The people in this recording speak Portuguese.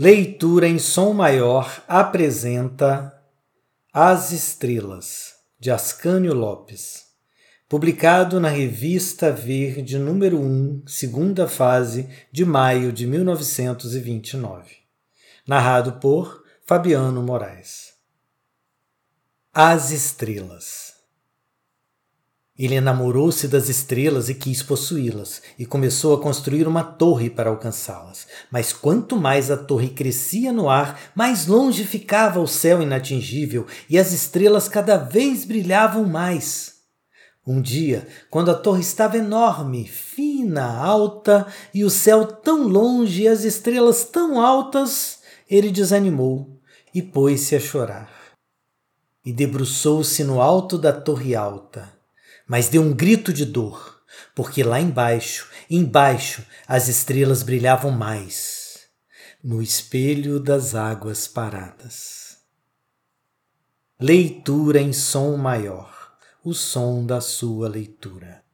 Leitura em som maior apresenta As Estrelas, de Ascânio Lopes, publicado na Revista Verde número 1, segunda fase, de maio de 1929. Narrado por Fabiano Moraes. As Estrelas ele enamorou-se das estrelas e quis possuí-las, e começou a construir uma torre para alcançá-las. Mas quanto mais a torre crescia no ar, mais longe ficava o céu inatingível, e as estrelas cada vez brilhavam mais. Um dia, quando a torre estava enorme, fina, alta, e o céu tão longe e as estrelas tão altas, ele desanimou e pôs-se a chorar. E debruçou-se no alto da torre alta mas deu um grito de dor, porque lá embaixo, embaixo, as estrelas brilhavam mais, no espelho das águas paradas. Leitura em som maior, o som da sua leitura.